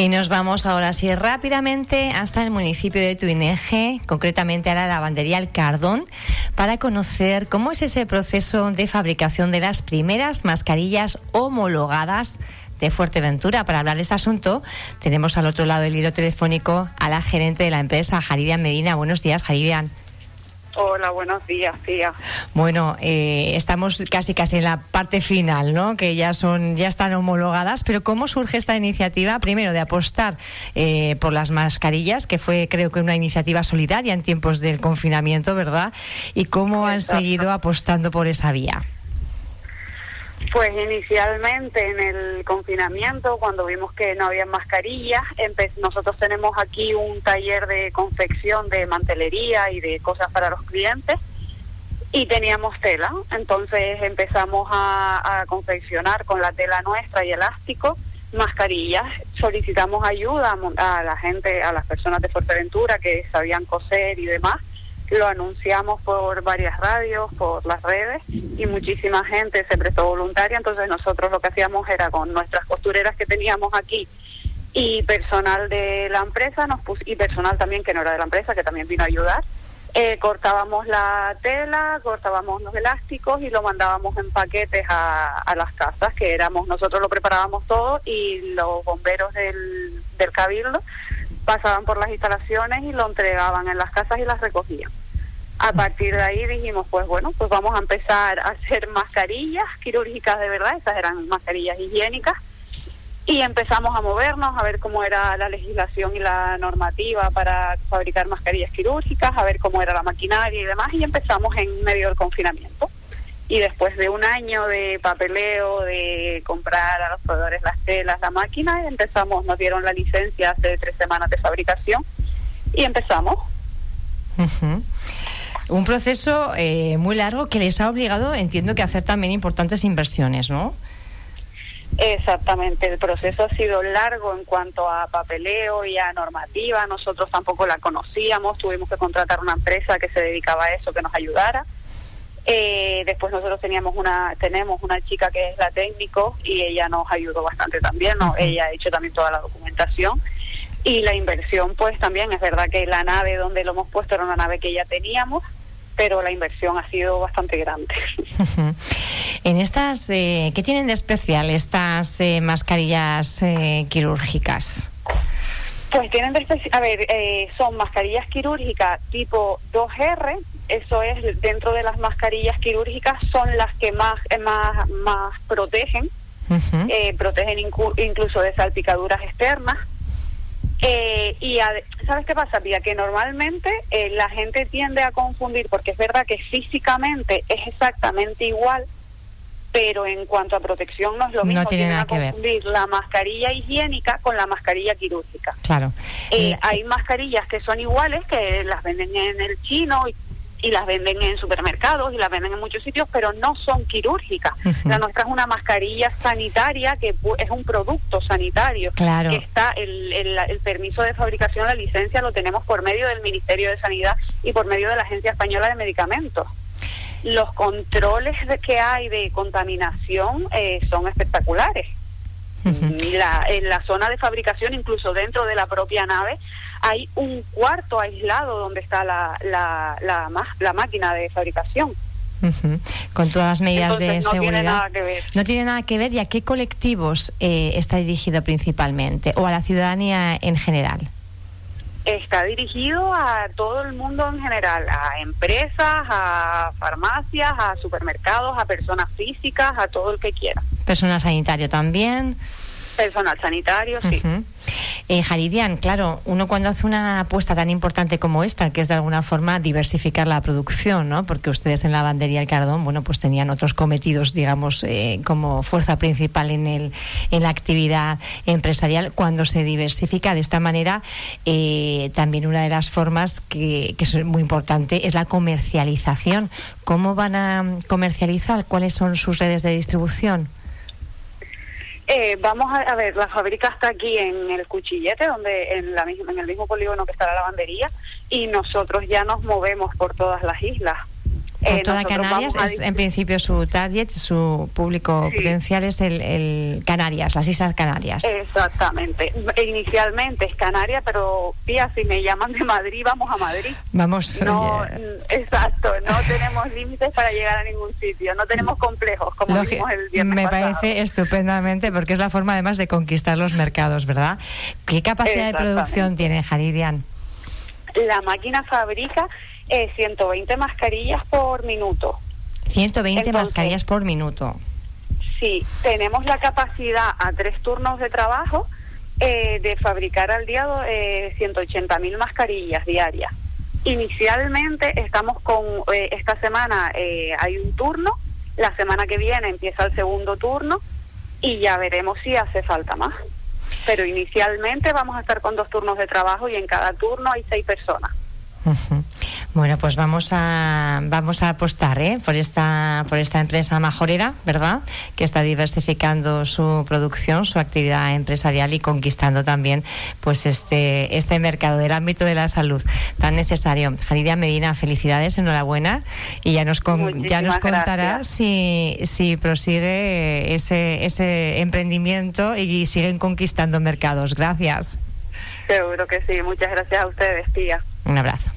Y nos vamos ahora sí rápidamente hasta el municipio de Tuineje, concretamente a la lavandería El Cardón, para conocer cómo es ese proceso de fabricación de las primeras mascarillas homologadas de Fuerteventura. Para hablar de este asunto, tenemos al otro lado del hilo telefónico a la gerente de la empresa, Jaridian Medina. Buenos días, Jaridian. Hola, buenos días, tía. Bueno, eh, estamos casi casi en la parte final, ¿no? Que ya son, ya están homologadas. Pero cómo surge esta iniciativa, primero de apostar eh, por las mascarillas, que fue creo que una iniciativa solidaria en tiempos del confinamiento, ¿verdad? Y cómo han seguido apostando por esa vía. Pues inicialmente en el confinamiento, cuando vimos que no había mascarillas, nosotros tenemos aquí un taller de confección de mantelería y de cosas para los clientes y teníamos tela, entonces empezamos a, confeccionar con la tela nuestra y elástico mascarillas, solicitamos ayuda a la gente, a las personas de Fuerteventura que sabían coser y demás lo anunciamos por varias radios, por las redes y muchísima gente se prestó voluntaria, entonces nosotros lo que hacíamos era con nuestras costureras que teníamos aquí y personal de la empresa nos y personal también que no era de la empresa que también vino a ayudar eh, cortábamos la tela cortábamos los elásticos y lo mandábamos en paquetes a, a las casas que éramos nosotros lo preparábamos todo y los bomberos del, del cabildo pasaban por las instalaciones y lo entregaban en las casas y las recogían a partir de ahí dijimos, pues bueno, pues vamos a empezar a hacer mascarillas quirúrgicas de verdad, esas eran mascarillas higiénicas, y empezamos a movernos, a ver cómo era la legislación y la normativa para fabricar mascarillas quirúrgicas, a ver cómo era la maquinaria y demás, y empezamos en medio del confinamiento. Y después de un año de papeleo, de comprar a los proveedores las telas, la máquina, empezamos, nos dieron la licencia hace tres semanas de fabricación y empezamos. Un proceso eh, muy largo que les ha obligado, entiendo que a hacer también importantes inversiones, ¿no? Exactamente, el proceso ha sido largo en cuanto a papeleo y a normativa. Nosotros tampoco la conocíamos, tuvimos que contratar una empresa que se dedicaba a eso, que nos ayudara. Eh, después nosotros teníamos una, tenemos una chica que es la técnico y ella nos ayudó bastante también. ¿no? Ella ha hecho también toda la documentación y la inversión, pues también es verdad que la nave donde lo hemos puesto era una nave que ya teníamos pero la inversión ha sido bastante grande. en estas, eh, ¿qué tienen de especial estas eh, mascarillas eh, quirúrgicas? Pues tienen de especial, a ver, son mascarillas quirúrgicas tipo 2R, eso es dentro de las mascarillas quirúrgicas son las que más más más protegen, protegen incluso de salpicaduras externas eh, y ¿sabes qué pasa, Pía? Que normalmente eh, la gente tiende a confundir, porque es verdad que físicamente es exactamente igual, pero en cuanto a protección no es lo mismo. No tiene nada que confundir la mascarilla higiénica con la mascarilla quirúrgica. Claro. Eh, hay mascarillas que son iguales, que las venden en el chino y y las venden en supermercados y las venden en muchos sitios, pero no son quirúrgicas. La nuestra es una mascarilla sanitaria que es un producto sanitario. Claro. Que está el, el, permiso de fabricación, la licencia lo tenemos por medio del Ministerio de Sanidad y por medio de la Agencia Española de Medicamentos. Los controles que hay de contaminación eh, son espectaculares. La, en la zona de fabricación, incluso dentro de la propia nave, hay un cuarto aislado donde está la, la, la, máquina de fabricación. Con todas las medidas de no seguridad. Tiene nada que ver. No tiene nada que ver. ¿Y a qué colectivos eh, está dirigido principalmente? ¿O a la ciudadanía en general? Está dirigido a todo el mundo en general, a empresas, a farmacias, a supermercados, a personas físicas, a todo el que quiera. Personal sanitario también. Personal sanitario, sí. Eh, Jaridian, claro, uno cuando hace una apuesta tan importante como esta, que es de alguna forma diversificar la producción, ¿no? Porque ustedes en la bandería El Cardón, bueno, pues tenían otros cometidos, digamos, eh, como fuerza principal en, el, en la actividad empresarial. Cuando se diversifica de esta manera, eh, también una de las formas que, que es muy importante es la comercialización. ¿Cómo van a comercializar? ¿Cuáles son sus redes de distribución? Eh, vamos a, ver, la fábrica está aquí en el Cuchillete, donde en, la en el mismo polígono que está la lavandería, y nosotros ya nos movemos por todas las islas. Eh, toda Canarias es en principio su target, su público potencial es el, Canarias, las Islas Canarias. Exactamente. Inicialmente es Canarias, pero tía, si me llaman de Madrid, vamos a Madrid. Vamos. No, exacto, no tenemos límites para llegar a ningún sitio, no tenemos complejos, como dijimos el viernes Me parece estupendamente porque es la forma además de conquistar los mercados, ¿verdad? ¿Qué capacidad de producción tiene Jaridian? La máquina fabrica 120 eh, mascarillas por minuto. 120 mascarillas por minuto. Sí, tenemos la capacidad a tres turnos de trabajo eh, de fabricar al día eh, 180 mil mascarillas diarias. Inicialmente estamos con, eh, esta semana hay un turno, la semana que viene empieza el segundo turno y ya veremos si hace falta más. Pero inicialmente vamos a estar con dos turnos de trabajo y en cada turno hay seis personas. Bueno, pues vamos a vamos a apostar ¿eh? por esta por esta empresa majorera, ¿verdad? Que está diversificando su producción, su actividad empresarial y conquistando también pues este este mercado del ámbito de la salud tan necesario. Janidia Medina, felicidades, enhorabuena y ya nos ya nos contará si si prosigue ese ese emprendimiento y siguen conquistando mercados. Gracias. Seguro que sí. Muchas gracias a ustedes, tía. Un abrazo.